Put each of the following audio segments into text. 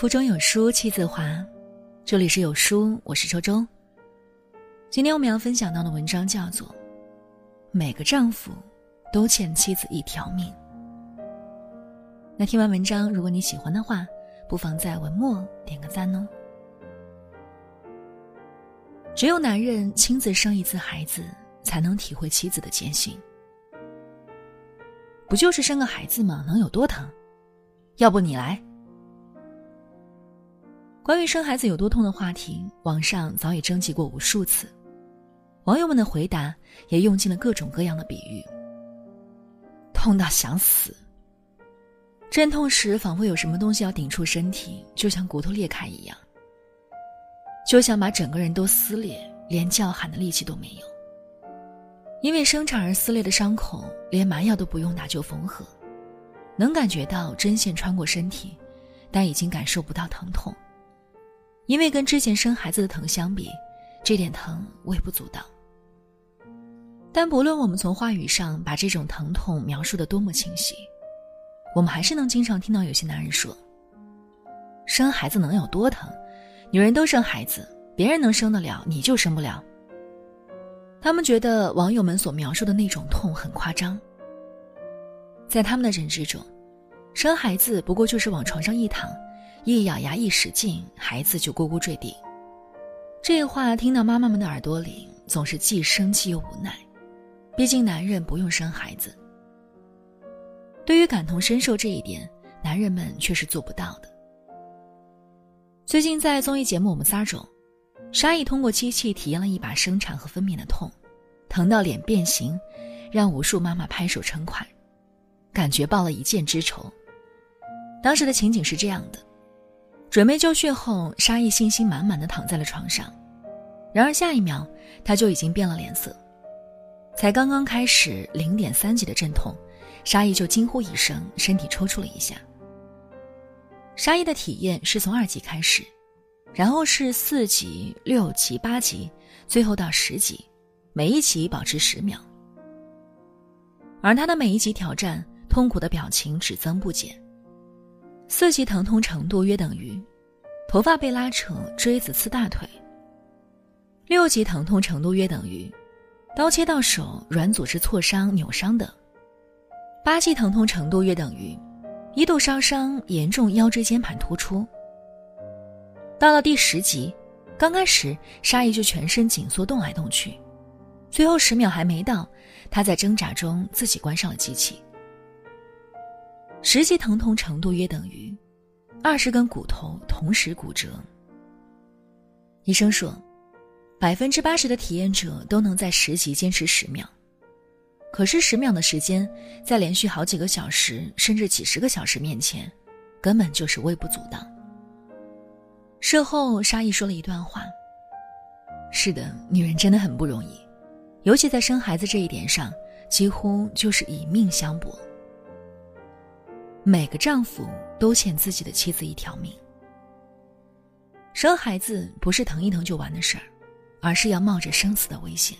腹中有书气自华，这里是有书，我是周周。今天我们要分享到的文章叫做《每个丈夫都欠妻子一条命》。那听完文章，如果你喜欢的话，不妨在文末点个赞哦。只有男人亲自生一次孩子，才能体会妻子的艰辛。不就是生个孩子吗？能有多疼？要不你来。关于生孩子有多痛的话题，网上早已征集过无数次，网友们的回答也用尽了各种各样的比喻。痛到想死，阵痛时仿佛有什么东西要顶触身体，就像骨头裂开一样，就想把整个人都撕裂，连叫喊的力气都没有。因为生产而撕裂的伤口，连麻药都不用打就缝合，能感觉到针线穿过身体，但已经感受不到疼痛。因为跟之前生孩子的疼相比，这点疼微不足道。但不论我们从话语上把这种疼痛描述的多么清晰，我们还是能经常听到有些男人说：“生孩子能有多疼？女人都生孩子，别人能生得了，你就生不了。”他们觉得网友们所描述的那种痛很夸张。在他们的认知中，生孩子不过就是往床上一躺。一咬牙，一使劲，孩子就咕咕坠地。这话听到妈妈们的耳朵里，总是既生气又无奈。毕竟男人不用生孩子。对于感同身受这一点，男人们却是做不到的。最近在综艺节目《我们仨》中，沙溢通过机器体验了一把生产和分娩的痛，疼到脸变形，让无数妈妈拍手称快，感觉报了一箭之仇。当时的情景是这样的。准备就绪后，沙溢信心满满的躺在了床上，然而下一秒，他就已经变了脸色。才刚刚开始零点三级的阵痛，沙溢就惊呼一声，身体抽搐了一下。沙溢的体验是从二级开始，然后是四级、六级、八级，最后到十级，每一级保持十秒。而他的每一级挑战，痛苦的表情只增不减。四级疼痛程度约等于头发被拉扯、锥子刺大腿；六级疼痛程度约等于刀切到手、软组织挫伤、扭伤等；八级疼痛程度约等于一度烧伤、严重腰椎间盘突出。到了第十级，刚开始沙溢就全身紧缩、动来动去，最后十秒还没到，他在挣扎中自己关上了机器。实际疼痛程度约等于二十根骨头同时骨折。医生说，百分之八十的体验者都能在十级坚持十秒，可是十秒的时间，在连续好几个小时甚至几十个小时面前，根本就是微不足道。事后，沙溢说了一段话：“是的，女人真的很不容易，尤其在生孩子这一点上，几乎就是以命相搏。”每个丈夫都欠自己的妻子一条命。生孩子不是疼一疼就完的事儿，而是要冒着生死的危险。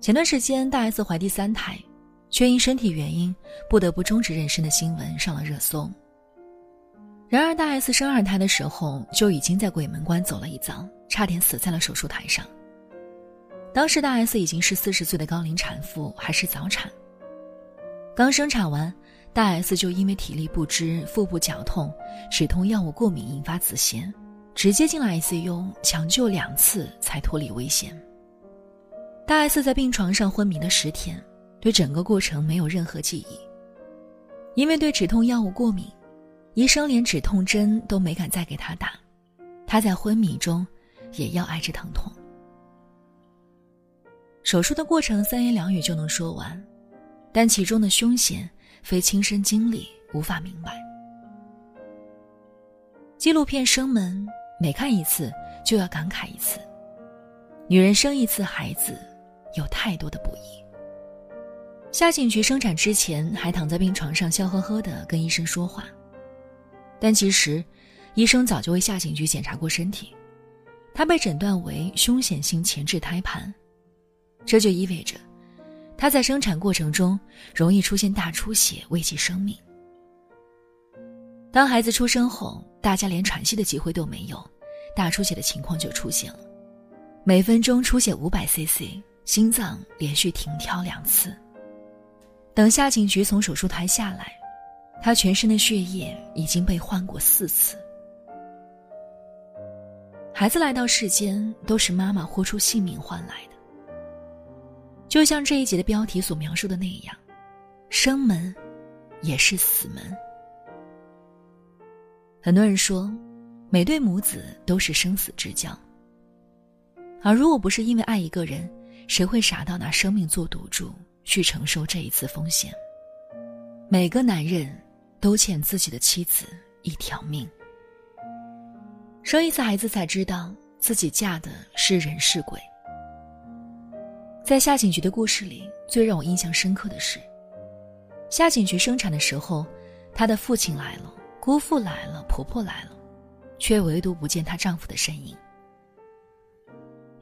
前段时间，大 S 怀第三胎，却因身体原因不得不终止妊娠的新闻上了热搜。然而，大 S 生二胎的时候就已经在鬼门关走了一遭，差点死在了手术台上。当时，大 S 已经是四十岁的高龄产妇，还是早产。刚生产完。大 S 就因为体力不支、腹部绞痛、止痛药物过敏引发子痫，直接进了 ICU，抢救两次才脱离危险。大 S 在病床上昏迷了十天，对整个过程没有任何记忆。因为对止痛药物过敏，医生连止痛针都没敢再给她打，她在昏迷中也要挨着疼痛。手术的过程三言两语就能说完，但其中的凶险。非亲身经历无法明白。纪录片《生门》，每看一次就要感慨一次。女人生一次孩子，有太多的不易。夏景菊生产之前还躺在病床上笑呵呵的跟医生说话，但其实，医生早就为夏景菊检查过身体，她被诊断为凶险性前置胎盘，这就意味着。她在生产过程中容易出现大出血，危及生命。当孩子出生后，大家连喘息的机会都没有，大出血的情况就出现了，每分钟出血五百 cc，心脏连续停跳两次。等夏景菊从手术台下来，他全身的血液已经被换过四次。孩子来到世间，都是妈妈豁出性命换来的。就像这一节的标题所描述的那样，生门也是死门。很多人说，每对母子都是生死之交。而如果不是因为爱一个人，谁会傻到拿生命做赌注去承受这一次风险？每个男人都欠自己的妻子一条命。生一次孩子才知道自己嫁的是人是鬼。在夏景菊的故事里，最让我印象深刻的是，夏景菊生产的时候，她的父亲来了。姑父来了，婆婆来了，却唯独不见她丈夫的身影。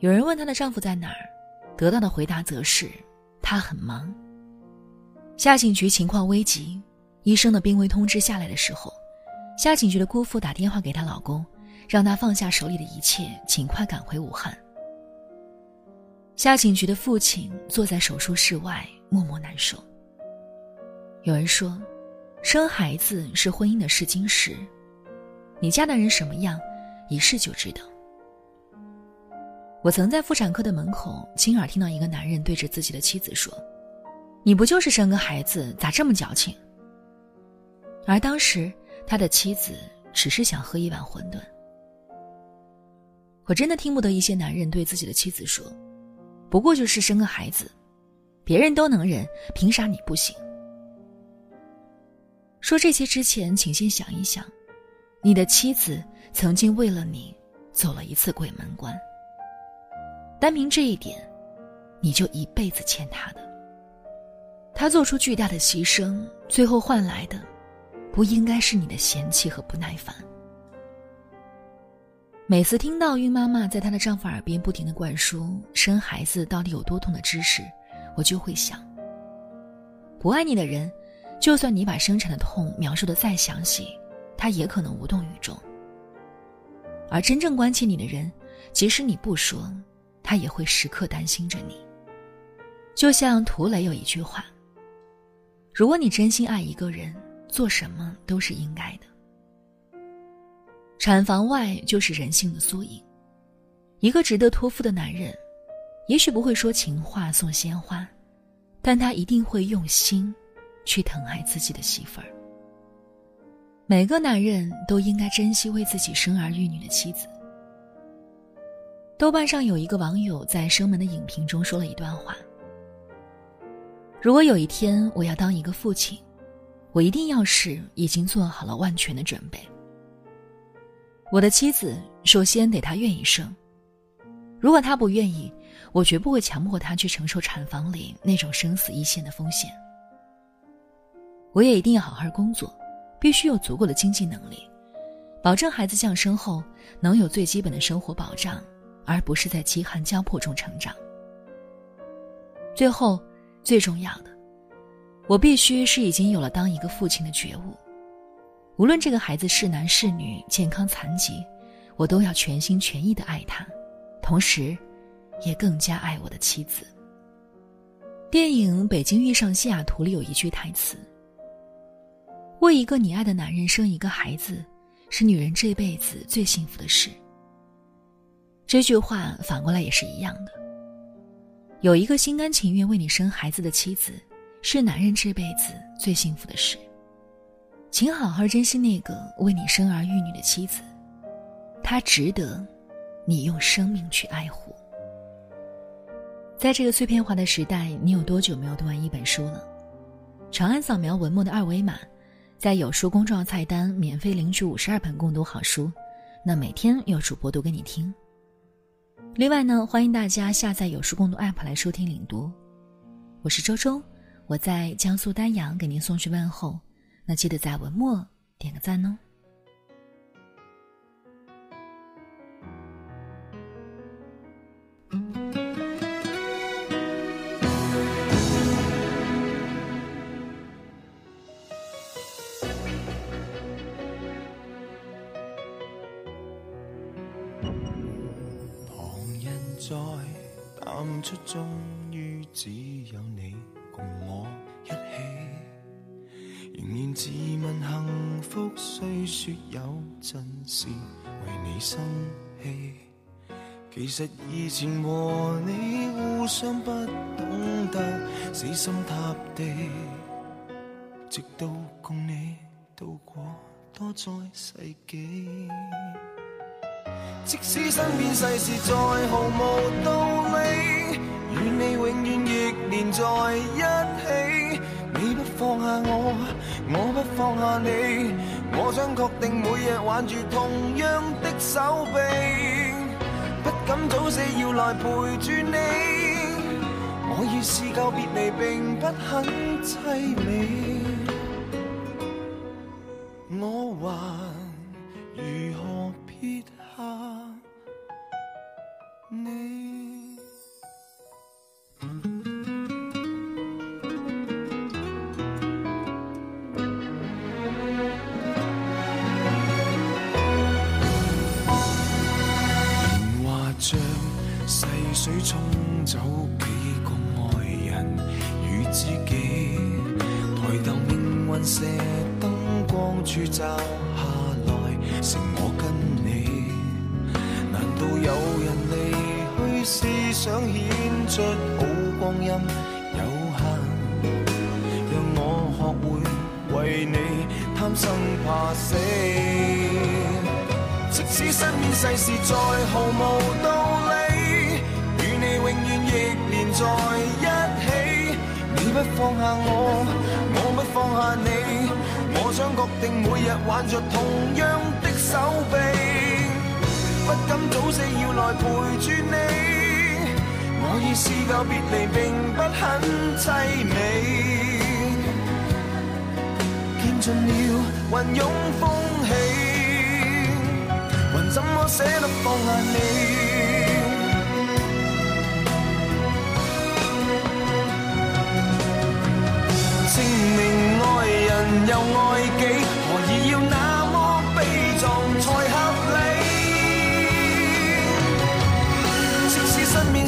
有人问她的丈夫在哪儿，得到的回答则是他很忙。夏景菊情况危急，医生的病危通知下来的时候，夏景菊的姑父打电话给她老公，让她放下手里的一切，尽快赶回武汉。夏景菊的父亲坐在手术室外，默默难受。有人说。生孩子是婚姻的试金石，你嫁的人什么样，一试就知道。我曾在妇产科的门口亲耳听到一个男人对着自己的妻子说：“你不就是生个孩子，咋这么矫情？”而当时他的妻子只是想喝一碗馄饨。我真的听不得一些男人对自己的妻子说：“不过就是生个孩子，别人都能忍，凭啥你不行？”说这些之前，请先想一想，你的妻子曾经为了你走了一次鬼门关。单凭这一点，你就一辈子欠她的。她做出巨大的牺牲，最后换来的，不应该是你的嫌弃和不耐烦。每次听到孕妈妈在她的丈夫耳边不停的灌输生孩子到底有多痛的知识，我就会想，不爱你的人。就算你把生产的痛描述的再详细，他也可能无动于衷。而真正关切你的人，即使你不说，他也会时刻担心着你。就像涂磊有一句话：“如果你真心爱一个人，做什么都是应该的。”产房外就是人性的缩影。一个值得托付的男人，也许不会说情话送鲜花，但他一定会用心。去疼爱自己的媳妇儿。每个男人都应该珍惜为自己生儿育女的妻子。豆瓣上有一个网友在《生门》的影评中说了一段话：“如果有一天我要当一个父亲，我一定要是已经做好了万全的准备。我的妻子首先得她愿意生，如果她不愿意，我绝不会强迫她去承受产房里那种生死一线的风险。”我也一定要好好工作，必须有足够的经济能力，保证孩子降生后能有最基本的生活保障，而不是在饥寒交迫中成长。最后，最重要的，我必须是已经有了当一个父亲的觉悟，无论这个孩子是男是女、健康残疾，我都要全心全意的爱他，同时，也更加爱我的妻子。电影《北京遇上西雅图》里有一句台词。为一个你爱的男人生一个孩子，是女人这辈子最幸福的事。这句话反过来也是一样的。有一个心甘情愿为你生孩子的妻子，是男人这辈子最幸福的事。请好好珍惜那个为你生儿育女的妻子，她值得你用生命去爱护。在这个碎片化的时代，你有多久没有读完一本书了？长按扫描文末的二维码。在有书公众号菜单免费领取五十二本共读好书，那每天有主播读给你听。另外呢，欢迎大家下载有书共读 APP 来收听领读。我是周周，我在江苏丹阳给您送去问候，那记得在文末点个赞哦。旁人在，终于。自问幸福，虽说有阵时为你生气。其实以前和你互相不懂得死心塌地，直到共你度过多载世纪。即使身边世事再毫无道理，与你永远亦连在一起。放下，你，我想确定每日挽住同样的手臂，不敢早死要来陪住你。我已试够别离，并不很凄美，思想显出好光阴有限？让我学会为你贪生怕死。即使身边世事再毫无道理，与你永远亦连在一起。你不放下我，我不放下你，我想确定每日挽着同样的手臂，不敢早死要来陪住你。我已试够别离，并不很凄美。见尽了云涌风起，还怎么舍得放下你？证明爱人又爱己，何以要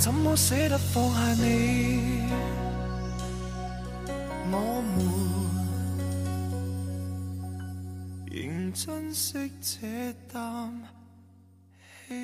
怎么舍得放下你？我们仍珍惜这啖气。